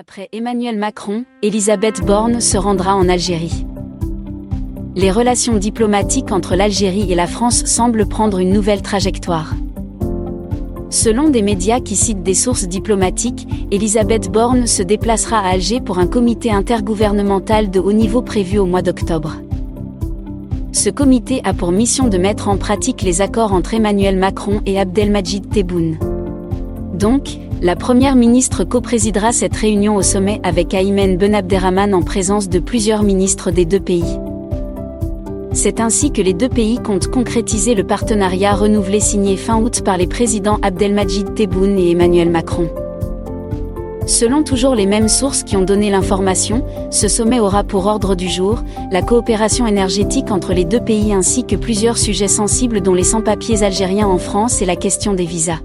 Après Emmanuel Macron, Elisabeth Borne se rendra en Algérie. Les relations diplomatiques entre l'Algérie et la France semblent prendre une nouvelle trajectoire. Selon des médias qui citent des sources diplomatiques, Elisabeth Borne se déplacera à Alger pour un comité intergouvernemental de haut niveau prévu au mois d'octobre. Ce comité a pour mission de mettre en pratique les accords entre Emmanuel Macron et Abdelmajid Tebboune. Donc, la première ministre coprésidera cette réunion au sommet avec Aymen Ben Abderrahman en présence de plusieurs ministres des deux pays. C'est ainsi que les deux pays comptent concrétiser le partenariat renouvelé signé fin août par les présidents Abdelmajid Tebboune et Emmanuel Macron. Selon toujours les mêmes sources qui ont donné l'information, ce sommet aura pour ordre du jour la coopération énergétique entre les deux pays ainsi que plusieurs sujets sensibles dont les sans-papiers algériens en France et la question des visas.